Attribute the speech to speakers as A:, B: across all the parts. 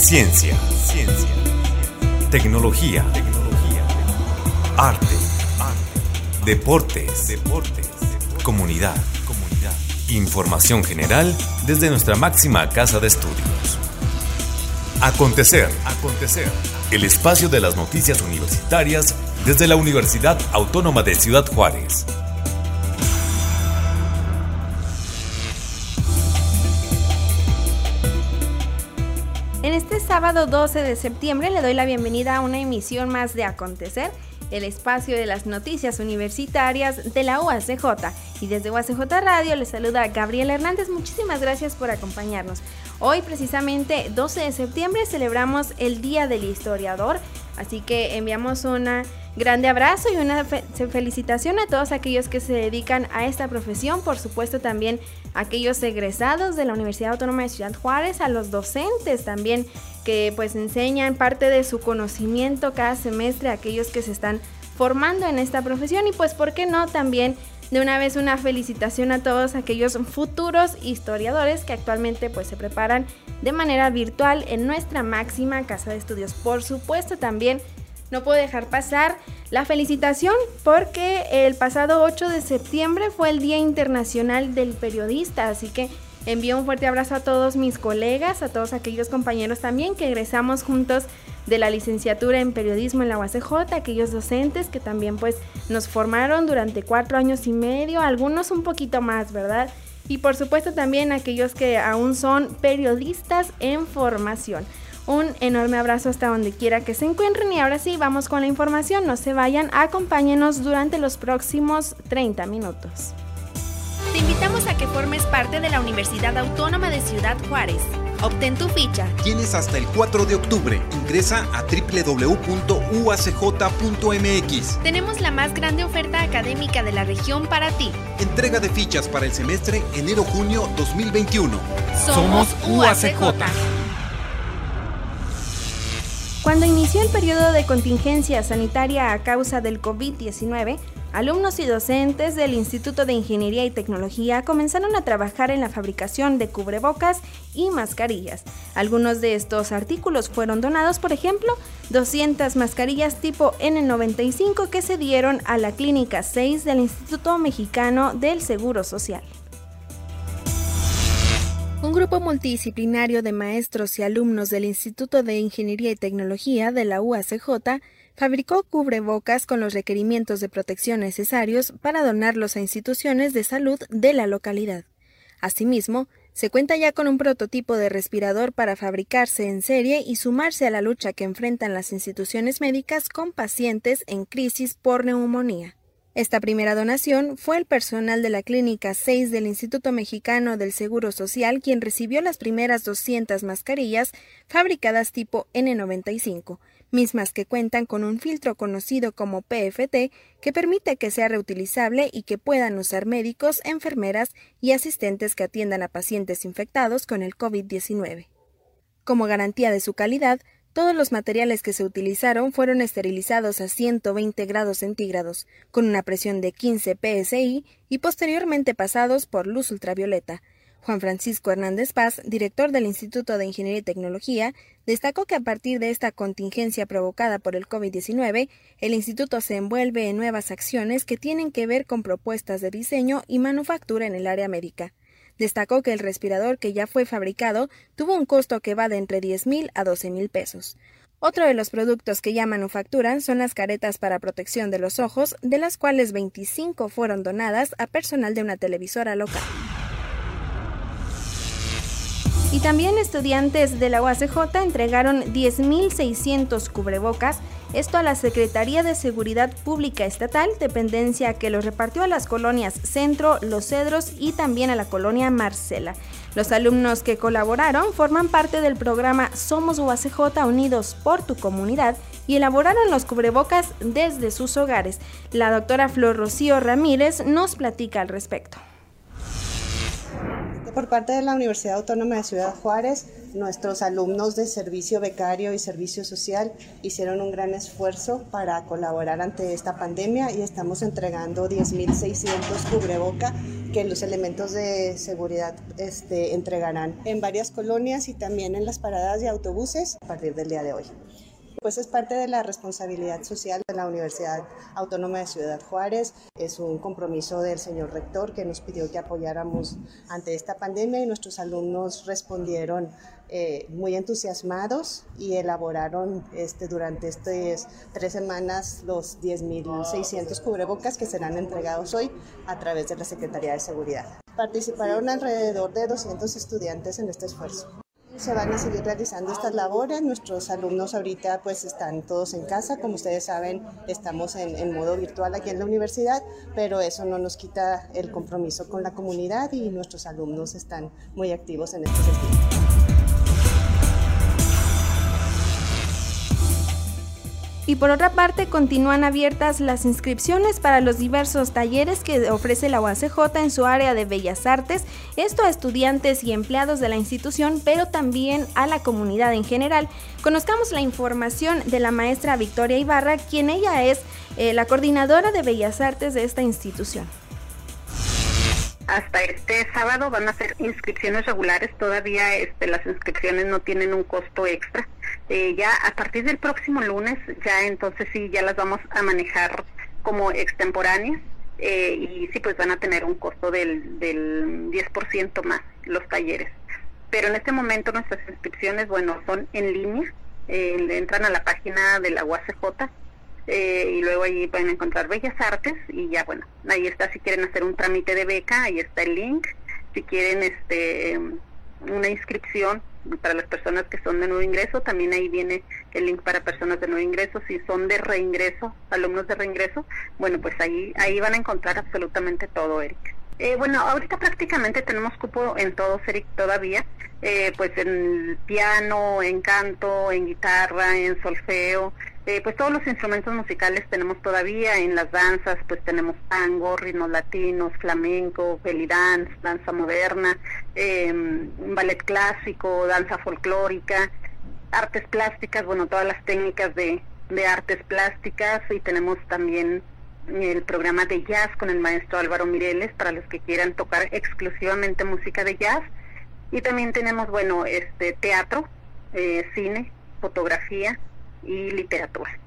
A: Ciencia. Ciencia. Tecnología. Tecnología. Arte. Arte. Deportes. Deportes. Comunidad. Comunidad. Información general desde nuestra máxima casa de estudios. Acontecer. Acontecer. El espacio de las noticias universitarias desde la Universidad Autónoma de Ciudad Juárez.
B: Sábado 12 de septiembre le doy la bienvenida a una emisión más de Acontecer, el espacio de las noticias universitarias de la UACJ. Y desde UACJ Radio les saluda Gabriela Hernández. Muchísimas gracias por acompañarnos. Hoy precisamente 12 de septiembre celebramos el Día del Historiador, así que enviamos una grande abrazo y una felicitación a todos aquellos que se dedican a esta profesión, por supuesto también a aquellos egresados de la Universidad Autónoma de Ciudad Juárez, a los docentes también que pues enseñan parte de su conocimiento cada semestre a aquellos que se están formando en esta profesión y pues por qué no también de una vez una felicitación a todos aquellos futuros historiadores que actualmente pues se preparan de manera virtual en nuestra máxima casa de estudios. Por supuesto también no puedo dejar pasar la felicitación porque el pasado 8 de septiembre fue el Día Internacional del Periodista, así que envío un fuerte abrazo a todos mis colegas, a todos aquellos compañeros también que egresamos juntos de la licenciatura en periodismo en la UACJ, aquellos docentes que también pues nos formaron durante cuatro años y medio, algunos un poquito más, ¿verdad? Y por supuesto también aquellos que aún son periodistas en formación. Un enorme abrazo hasta donde quiera que se encuentren y ahora sí, vamos con la información. No se vayan, acompáñenos durante los próximos 30 minutos.
C: Te invitamos a que formes parte de la Universidad Autónoma de Ciudad Juárez. Obtén tu ficha.
D: Tienes hasta el 4 de octubre. Ingresa a www.uacj.mx.
C: Tenemos la más grande oferta académica de la región para ti.
D: Entrega de fichas para el semestre enero-junio 2021.
C: Somos UACJ.
B: Cuando inició el periodo de contingencia sanitaria a causa del COVID-19, alumnos y docentes del Instituto de Ingeniería y Tecnología comenzaron a trabajar en la fabricación de cubrebocas y mascarillas. Algunos de estos artículos fueron donados, por ejemplo, 200 mascarillas tipo N95 que se dieron a la Clínica 6 del Instituto Mexicano del Seguro Social. Un grupo multidisciplinario de maestros y alumnos del Instituto de Ingeniería y Tecnología de la UACJ fabricó cubrebocas con los requerimientos de protección necesarios para donarlos a instituciones de salud de la localidad. Asimismo, se cuenta ya con un prototipo de respirador para fabricarse en serie y sumarse a la lucha que enfrentan las instituciones médicas con pacientes en crisis por neumonía. Esta primera donación fue el personal de la Clínica 6 del Instituto Mexicano del Seguro Social quien recibió las primeras 200 mascarillas fabricadas tipo N95, mismas que cuentan con un filtro conocido como PFT que permite que sea reutilizable y que puedan usar médicos, enfermeras y asistentes que atiendan a pacientes infectados con el COVID-19. Como garantía de su calidad, todos los materiales que se utilizaron fueron esterilizados a 120 grados centígrados, con una presión de 15 psi y posteriormente pasados por luz ultravioleta. Juan Francisco Hernández Paz, director del Instituto de Ingeniería y Tecnología, destacó que a partir de esta contingencia provocada por el COVID-19, el instituto se envuelve en nuevas acciones que tienen que ver con propuestas de diseño y manufactura en el área médica. Destacó que el respirador que ya fue fabricado tuvo un costo que va de entre 10 mil a 12 mil pesos. Otro de los productos que ya manufacturan son las caretas para protección de los ojos, de las cuales 25 fueron donadas a personal de una televisora local. Y también estudiantes de la UACJ entregaron 10.600 cubrebocas, esto a la Secretaría de Seguridad Pública Estatal, dependencia que los repartió a las colonias Centro, Los Cedros y también a la colonia Marcela. Los alumnos que colaboraron forman parte del programa Somos UACJ Unidos por tu Comunidad y elaboraron los cubrebocas desde sus hogares. La doctora Flor Rocío Ramírez nos platica al respecto.
E: Por parte de la Universidad Autónoma de Ciudad Juárez, nuestros alumnos de servicio becario y servicio social hicieron un gran esfuerzo para colaborar ante esta pandemia y estamos entregando 10.600 cubreboca que los elementos de seguridad este, entregarán en varias colonias y también en las paradas de autobuses a partir del día de hoy. Pues es parte de la responsabilidad social de la Universidad Autónoma de Ciudad Juárez. Es un compromiso del señor rector que nos pidió que apoyáramos ante esta pandemia y nuestros alumnos respondieron eh, muy entusiasmados y elaboraron este, durante estas tres semanas los 10.600 cubrebocas que serán entregados hoy a través de la Secretaría de Seguridad. Participaron alrededor de 200 estudiantes en este esfuerzo se van a seguir realizando estas labores. Nuestros alumnos ahorita pues están todos en casa, como ustedes saben, estamos en, modo virtual aquí en la universidad, pero eso no nos quita el compromiso con la comunidad y nuestros alumnos están muy activos en este sentido.
B: Y por otra parte, continúan abiertas las inscripciones para los diversos talleres que ofrece la UACJ en su área de Bellas Artes, esto a estudiantes y empleados de la institución, pero también a la comunidad en general. Conozcamos la información de la maestra Victoria Ibarra, quien ella es eh, la coordinadora de Bellas Artes de esta institución
F: hasta este sábado van a ser inscripciones regulares, todavía este, las inscripciones no tienen un costo extra. Eh, ya a partir del próximo lunes, ya entonces sí, ya las vamos a manejar como extemporáneas eh, y sí, pues van a tener un costo del, del 10% más los talleres. Pero en este momento nuestras inscripciones, bueno, son en línea, eh, entran a la página de la UACJ eh, y luego ahí pueden encontrar Bellas Artes y ya bueno, ahí está si quieren hacer un trámite de beca, ahí está el link, si quieren este una inscripción para las personas que son de nuevo ingreso, también ahí viene el link para personas de nuevo ingreso, si son de reingreso, alumnos de reingreso, bueno pues ahí ahí van a encontrar absolutamente todo, Eric. Eh, bueno, ahorita prácticamente tenemos cupo en todo, Eric, todavía, eh, pues en piano, en canto, en guitarra, en solfeo, eh, pues todos los instrumentos musicales tenemos todavía en las danzas, pues tenemos tango, ritmos latinos, flamenco, belly dance, danza moderna, em, ballet clásico, danza folclórica, artes plásticas, bueno, todas las técnicas de, de artes plásticas y tenemos también el programa de jazz con el maestro Álvaro Mireles para los que quieran tocar exclusivamente música de jazz. Y también tenemos bueno este teatro eh, cine fotografía y literatura.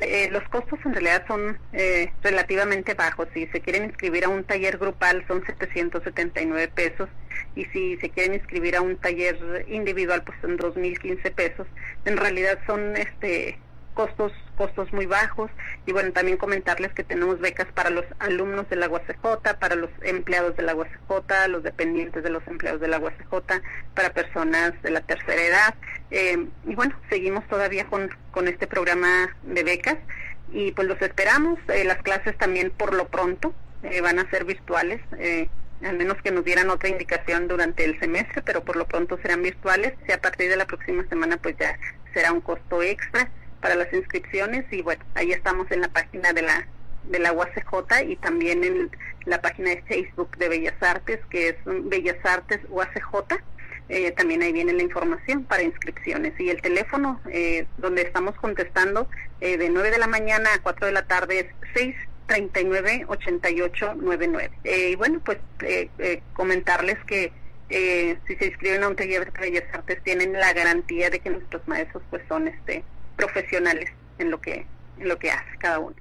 F: Eh, los costos en realidad son eh, relativamente bajos. Si se quieren inscribir a un taller grupal son 779 pesos y si se quieren inscribir a un taller individual pues son 2.015 pesos. En realidad son este costos costos muy bajos. Y bueno también comentarles que tenemos becas para los alumnos de la UACJ, para los empleados de la UACJ, los dependientes de los empleados de la UACJ, para personas de la tercera edad. Eh, y bueno seguimos todavía con, con este programa de becas. Y pues los esperamos. Eh, las clases también por lo pronto eh, van a ser virtuales al menos que nos dieran otra indicación durante el semestre, pero por lo pronto serán virtuales. Y a partir de la próxima semana pues ya será un costo extra para las inscripciones y bueno, ahí estamos en la página de la de la UACJ y también en la página de Facebook de Bellas Artes, que es Bellas Artes UACJ. Eh, también ahí viene la información para inscripciones. Y el teléfono eh, donde estamos contestando eh, de 9 de la mañana a 4 de la tarde es 639 8899 eh, y bueno, pues comentarles que si se inscriben a un taller de Bellas Artes tienen la garantía de que nuestros maestros pues son este profesionales en lo que, en lo que hace cada uno.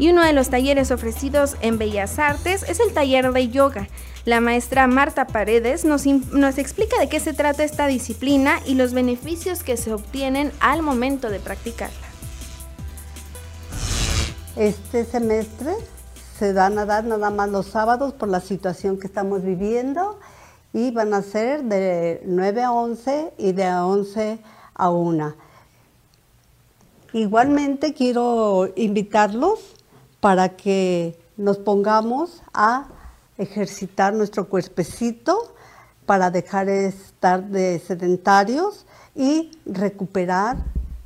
B: Y uno de los talleres ofrecidos en Bellas Artes es el taller de yoga. La maestra Marta Paredes nos, nos, explica de qué se trata esta disciplina y los beneficios que se obtienen al momento de practicarla.
G: Este semestre se van a dar nada más los sábados por la situación que estamos viviendo y van a ser de 9 a 11 y de 11 a 1. Igualmente quiero invitarlos para que nos pongamos a ejercitar nuestro cuerpecito para dejar de estar de sedentarios y recuperar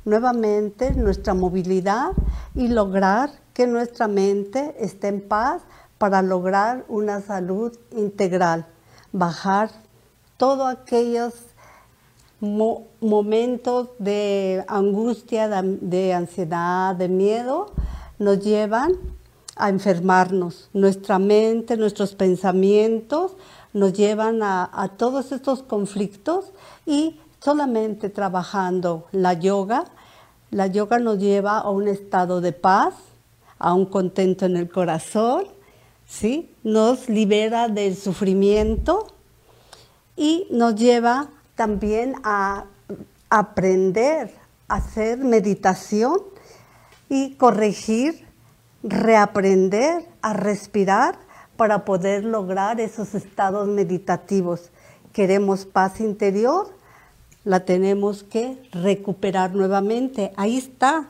G: nuevamente nuestra movilidad y lograr que nuestra mente esté en paz para lograr una salud integral, bajar todos aquellos momentos de angustia, de, ansiedad, de miedo, nos llevan a enfermarnos. Nuestra mente, nuestros pensamientos nos llevan a, todos estos conflictos y solamente trabajando la yoga, la yoga nos lleva a un estado de paz, a un contento en el corazón, ¿sí? nos libera del sufrimiento y nos lleva también a aprender a hacer meditación y corregir, reaprender a respirar para poder lograr esos estados meditativos. Queremos paz interior, la tenemos que recuperar nuevamente. Ahí está,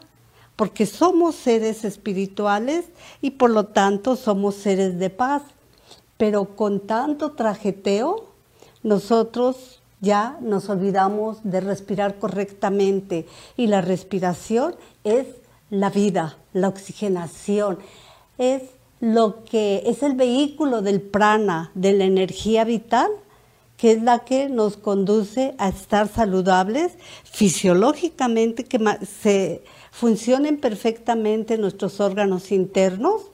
G: porque somos seres espirituales y por lo tanto somos seres de paz. Pero con tanto trajeteo, nosotros ya nos olvidamos de respirar correctamente y la respiración es la vida, la oxigenación, es lo que es el vehículo del prana, de la energía vital, que es la que nos conduce a estar saludables fisiológicamente, funcionen perfectamente nuestros órganos internos,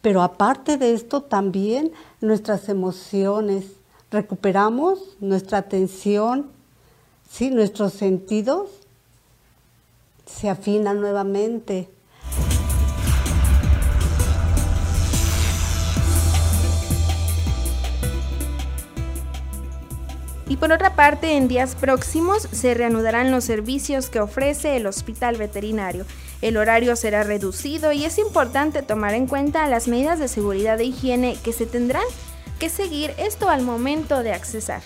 G: pero aparte de esto también nuestras emociones. Recuperamos nuestra atención, ¿sí? nuestros sentidos se afinan nuevamente.
B: Y por otra parte, en días próximos se reanudarán los servicios que ofrece el hospital veterinario. El horario será reducido y es importante tomar en cuenta las medidas de seguridad e higiene que se tendrán que seguir esto al momento de accesar.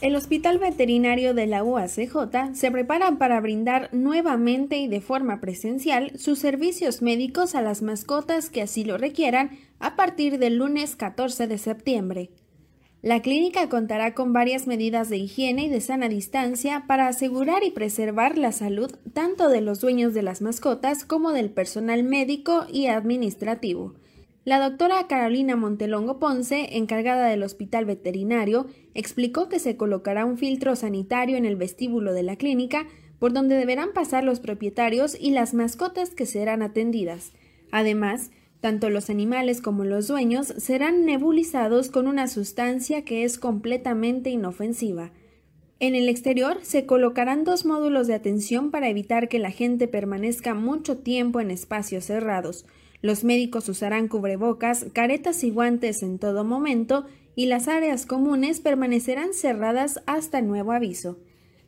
B: El Hospital Veterinario de la UACJ se prepara para brindar nuevamente y de forma presencial sus servicios médicos a las mascotas que así lo requieran a partir del lunes 14 de septiembre. La clínica contará con varias medidas de higiene y de sana distancia para asegurar y preservar la salud tanto de los dueños de las mascotas como del personal médico y administrativo. La doctora Carolina Montelongo Ponce, encargada del hospital veterinario, explicó que se colocará un filtro sanitario en el vestíbulo de la clínica por donde deberán pasar los propietarios y las mascotas que serán atendidas. Además, tanto los animales como los dueños serán nebulizados con una sustancia que es completamente inofensiva. En el exterior se colocarán dos módulos de atención para evitar que la gente permanezca mucho tiempo en espacios cerrados. Los médicos usarán cubrebocas, caretas y guantes en todo momento y las áreas comunes permanecerán cerradas hasta nuevo aviso.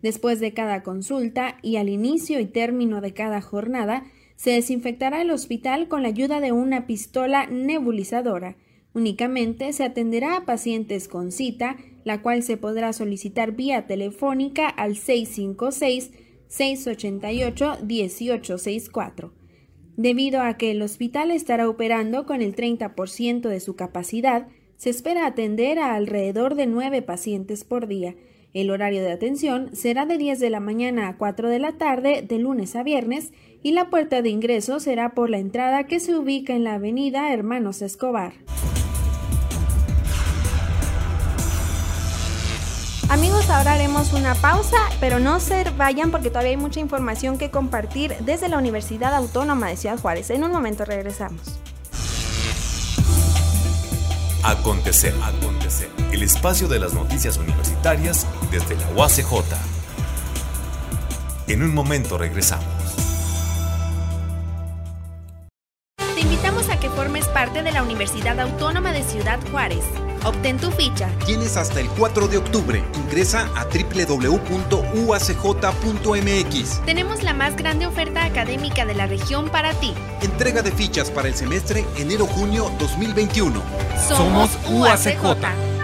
B: Después de cada consulta y al inicio y término de cada jornada, se desinfectará el hospital con la ayuda de una pistola nebulizadora. Únicamente se atenderá a pacientes con cita, la cual se podrá solicitar vía telefónica al 656-688-1864. Debido a que el hospital estará operando con el 30% de su capacidad, se espera atender a alrededor de nueve pacientes por día. El horario de atención será de 10 de la mañana a 4 de la tarde de lunes a viernes y la puerta de ingreso será por la entrada que se ubica en la avenida Hermanos Escobar. Amigos, ahora haremos una pausa, pero no se vayan porque todavía hay mucha información que compartir desde la Universidad Autónoma de Ciudad Juárez. En un momento regresamos.
A: Acontecer, acontecer. El espacio de las noticias universitarias desde la UACJ. En un momento regresamos.
C: parte de la Universidad Autónoma de Ciudad Juárez. Obtén tu ficha.
D: Tienes hasta el 4 de octubre. Ingresa a www.uacj.mx.
C: Tenemos la más grande oferta académica de la región para ti.
D: Entrega de fichas para el semestre enero-junio 2021.
C: Somos UACJ.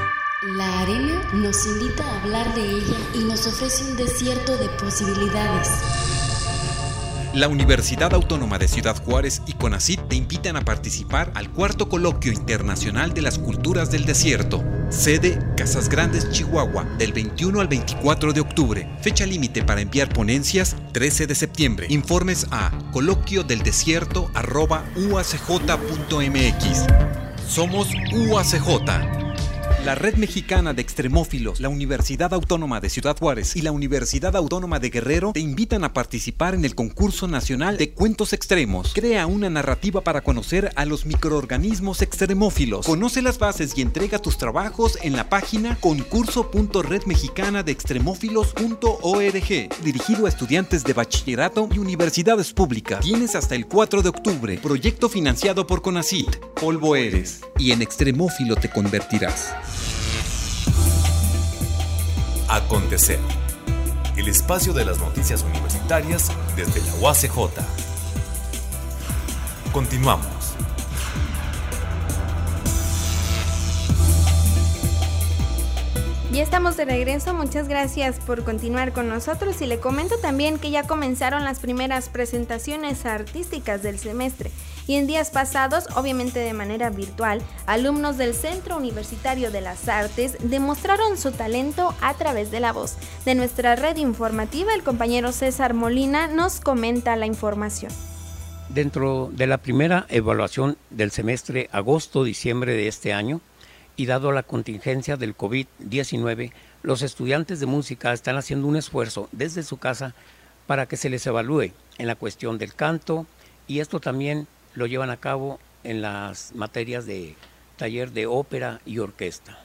H: La arena nos invita a hablar de ella y nos ofrece un desierto de posibilidades.
D: La Universidad Autónoma de Ciudad Juárez y CONACYT te invitan a participar al cuarto coloquio internacional de las culturas del desierto. Sede Casas Grandes, Chihuahua, del 21 al 24 de octubre. Fecha límite para enviar ponencias 13 de septiembre. Informes a coloquio del desierto Somos UACJ la Red Mexicana de Extremófilos, la Universidad Autónoma de Ciudad Juárez y la Universidad Autónoma de Guerrero te invitan a participar en el concurso nacional de cuentos extremos. Crea una narrativa para conocer a los microorganismos extremófilos. Conoce las bases y entrega tus trabajos en la página concurso.redmexicanadextremófilos.org, dirigido a estudiantes de bachillerato y universidades públicas. Tienes hasta el 4 de octubre. Proyecto financiado por CONACIT. Polvo eres y en extremófilo te convertirás.
A: Acontecer. El espacio de las noticias universitarias desde la UACJ. Continuamos.
B: Ya estamos de regreso, muchas gracias por continuar con nosotros y le comento también que ya comenzaron las primeras presentaciones artísticas del semestre y en días pasados, obviamente de manera virtual, alumnos del Centro Universitario de las Artes demostraron su talento a través de la voz. De nuestra red informativa, el compañero César Molina nos comenta la información.
I: Dentro de la primera evaluación del semestre agosto-diciembre de este año, y dado la contingencia del COVID-19, los estudiantes de música están haciendo un esfuerzo desde su casa para que se les evalúe en la cuestión del canto y esto también lo llevan a cabo en las materias de taller de ópera y orquesta.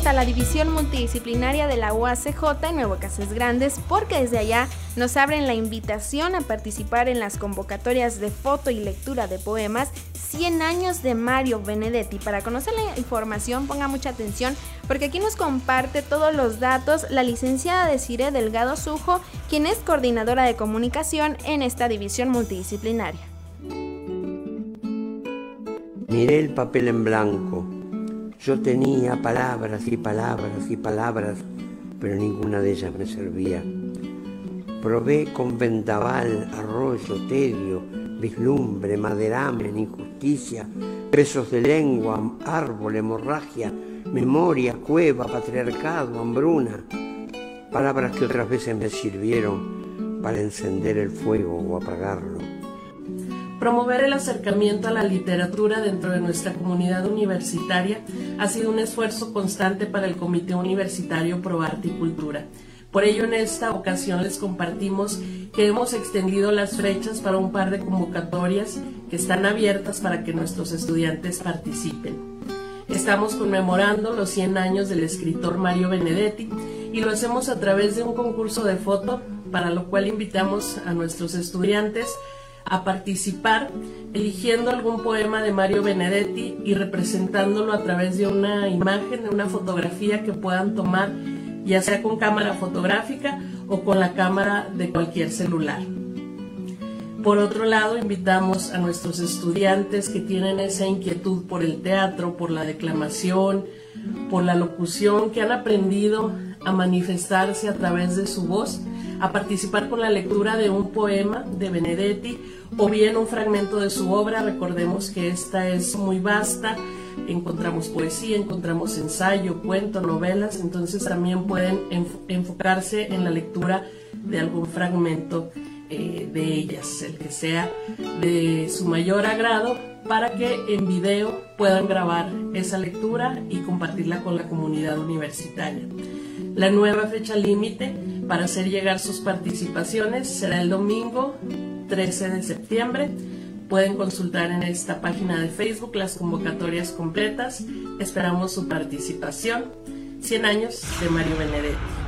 B: Hasta la división multidisciplinaria de la UACJ en Nuevo Casas Grandes porque desde allá nos abren la invitación a participar en las convocatorias de foto y lectura de poemas 100 años de Mario Benedetti. Para conocer la información ponga mucha atención porque aquí nos comparte todos los datos la licenciada Desiree Delgado Sujo, quien es coordinadora de comunicación en esta división multidisciplinaria.
J: Miré el papel en blanco yo tenía palabras y palabras y palabras, pero ninguna de ellas me servía. Probé con vendaval, arroyo, tedio, vislumbre, maderamen, injusticia, pesos de lengua, árbol, hemorragia, memoria, cueva, patriarcado, hambruna. Palabras que otras veces me sirvieron para encender el fuego o apagarlo.
K: Promover el acercamiento a la literatura dentro de nuestra comunidad universitaria ha sido un esfuerzo constante para el Comité Universitario Pro Arte y Cultura. Por ello, en esta ocasión les compartimos que hemos extendido las fechas para un par de convocatorias que están abiertas para que nuestros estudiantes participen. Estamos conmemorando los 100 años del escritor Mario Benedetti y lo hacemos a través de un concurso de foto, para lo cual invitamos a nuestros estudiantes participar eligiendo algún poema de Mario Benedetti y representándolo a través de una imagen, de una fotografía que puedan tomar ya sea con cámara fotográfica o con la cámara de cualquier celular. Por otro lado, invitamos a nuestros estudiantes que tienen esa inquietud por el teatro, por la declamación, por la locución, que han aprendido a manifestarse a través de su voz, a participar con la lectura de un poema de Benedetti o bien un fragmento de su obra. Recordemos que esta es muy vasta, encontramos poesía, encontramos ensayo, cuento, novelas, entonces también pueden enfocarse en la lectura de algún fragmento eh, de ellas, el que sea de su mayor agrado, para que en video puedan grabar esa lectura y compartirla con la comunidad universitaria. La nueva fecha límite para hacer llegar sus participaciones será el domingo 13 de septiembre. Pueden consultar en esta página de Facebook las convocatorias completas. Esperamos su participación. 100 años de Mario Benedetti.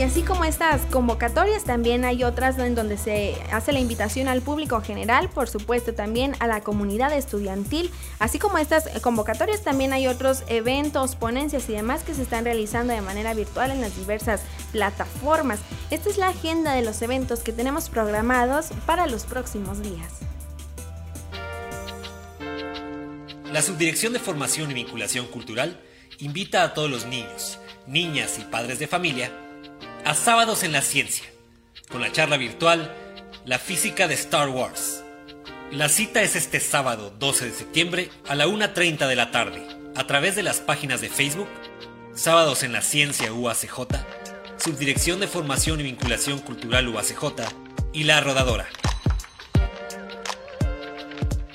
B: Y así como estas convocatorias, también hay otras en donde se hace la invitación al público general, por supuesto también a la comunidad estudiantil. Así como estas convocatorias, también hay otros eventos, ponencias y demás que se están realizando de manera virtual en las diversas plataformas. Esta es la agenda de los eventos que tenemos programados para los próximos días.
L: La Subdirección de Formación y Vinculación Cultural invita a todos los niños, niñas y padres de familia a Sábados en la Ciencia, con la charla virtual La Física de Star Wars. La cita es este sábado 12 de septiembre a la 1.30 de la tarde, a través de las páginas de Facebook, Sábados en la Ciencia UACJ, Subdirección de Formación y Vinculación Cultural UACJ y La Rodadora.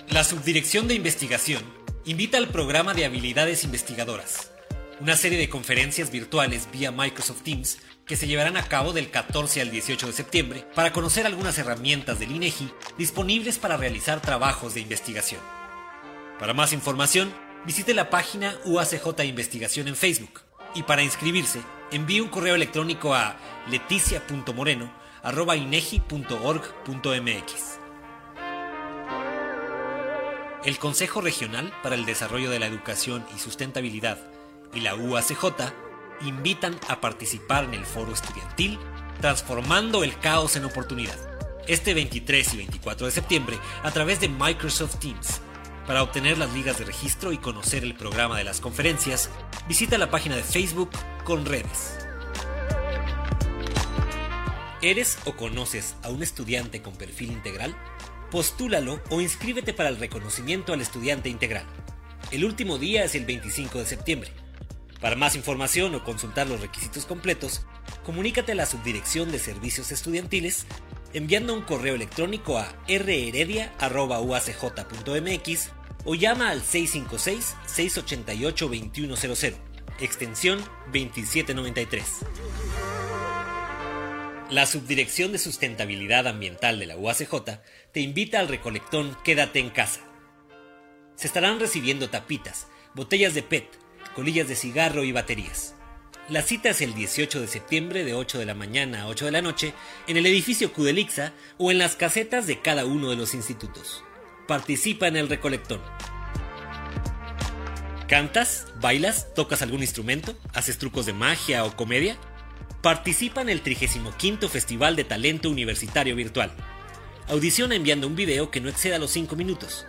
L: La Subdirección de Investigación invita al programa de habilidades investigadoras, una serie de conferencias virtuales vía Microsoft Teams que se llevarán a cabo del 14 al 18 de septiembre para conocer algunas herramientas del INEGI disponibles para realizar trabajos de investigación. Para más información, visite la página UACJ Investigación en Facebook y para inscribirse, envíe un correo electrónico a leticia.moreno.inegi.org.mx. El Consejo Regional para el Desarrollo de la Educación y Sustentabilidad y la UACJ invitan a participar en el foro estudiantil Transformando el caos en oportunidad, este 23 y 24 de septiembre a través de Microsoft Teams. Para obtener las ligas de registro y conocer el programa de las conferencias, visita la página de Facebook con redes. ¿Eres o conoces a un estudiante con perfil integral? Postúlalo o inscríbete para el reconocimiento al estudiante integral. El último día es el 25 de septiembre. Para más información o consultar los requisitos completos, comunícate a la Subdirección de Servicios Estudiantiles enviando un correo electrónico a rheredia.uacj.mx o llama al 656-688-2100, extensión 2793. La Subdirección de Sustentabilidad Ambiental de la UACJ te invita al recolectón Quédate en casa. Se estarán recibiendo tapitas, botellas de PET, colillas de cigarro y baterías. La cita es el 18 de septiembre de 8 de la mañana a 8 de la noche en el edificio Cudelixa o en las casetas de cada uno de los institutos. Participa en el recolectón. ¿Cantas? ¿Bailas? ¿Tocas algún instrumento? ¿Haces trucos de magia o comedia? Participa en el 35 Festival de Talento Universitario Virtual. Audiciona enviando un video que no exceda los 5 minutos.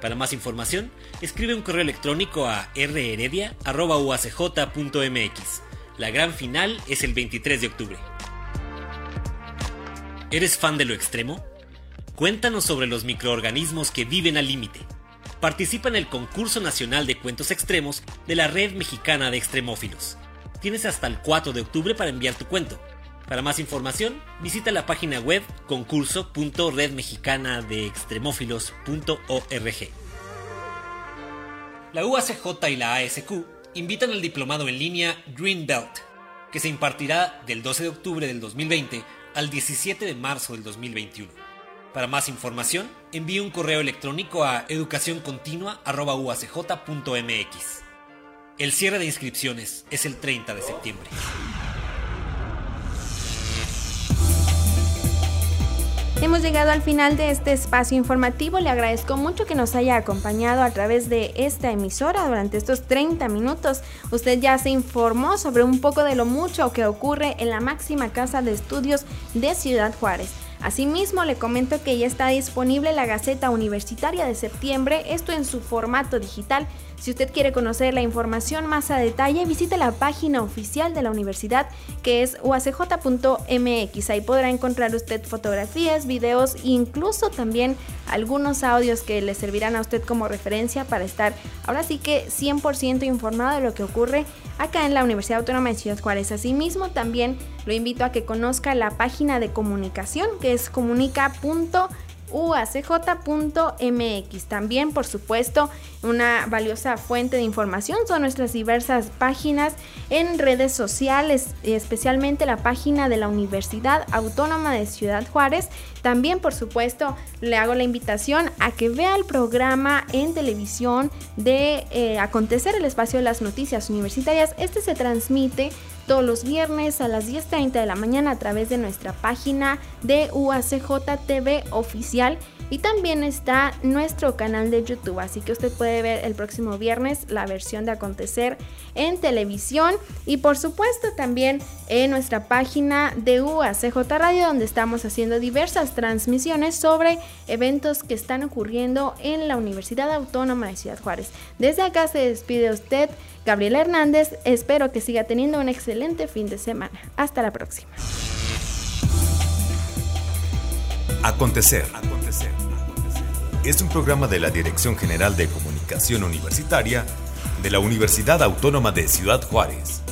L: Para más información, escribe un correo electrónico a rheredia.uacj.mx. La gran final es el 23 de octubre. ¿Eres fan de lo extremo? Cuéntanos sobre los microorganismos que viven al límite. Participa en el concurso nacional de cuentos extremos de la Red Mexicana de Extremófilos. Tienes hasta el 4 de octubre para enviar tu cuento. Para más información, visita la página web concurso.redmexicanadeextremófilos.org. La UACJ y la ASQ invitan al diplomado en línea Green Belt, que se impartirá del 12 de octubre del 2020 al 17 de marzo del 2021. Para más información, envíe un correo electrónico a educacioncontinua.uacj.mx. El cierre de inscripciones es el 30 de septiembre.
B: Hemos llegado al final de este espacio informativo. Le agradezco mucho que nos haya acompañado a través de esta emisora durante estos 30 minutos. Usted ya se informó sobre un poco de lo mucho que ocurre en la máxima casa de estudios de Ciudad Juárez. Asimismo, le comento que ya está disponible la Gaceta Universitaria de septiembre, esto en su formato digital. Si usted quiere conocer la información más a detalle, visite la página oficial de la universidad que es uacj.mx. Ahí podrá encontrar usted fotografías, videos e incluso también algunos audios que le servirán a usted como referencia para estar ahora sí que 100% informado de lo que ocurre acá en la Universidad Autónoma de Ciudad Juárez. Asimismo, también lo invito a que conozca la página de comunicación que es comunica.uacj.mx. También, por supuesto, una valiosa fuente de información son nuestras diversas páginas en redes sociales, especialmente la página de la Universidad Autónoma de Ciudad Juárez. También, por supuesto, le hago la invitación a que vea el programa en televisión de eh, Acontecer el Espacio de las Noticias Universitarias. Este se transmite todos los viernes a las 10.30 de la mañana a través de nuestra página de UACJ TV oficial y también está nuestro canal de YouTube, así que usted puede ver el próximo viernes la versión de acontecer en televisión y por supuesto también en nuestra página de UACJ Radio donde estamos haciendo diversas transmisiones sobre eventos que están ocurriendo en la Universidad Autónoma de Ciudad Juárez. Desde acá se despide usted Gabriela Hernández, espero que siga teniendo un excelente fin de semana. Hasta la próxima.
A: Acontecer. Es un programa de la Dirección General de Comunicación Universitaria de la Universidad Autónoma de Ciudad Juárez.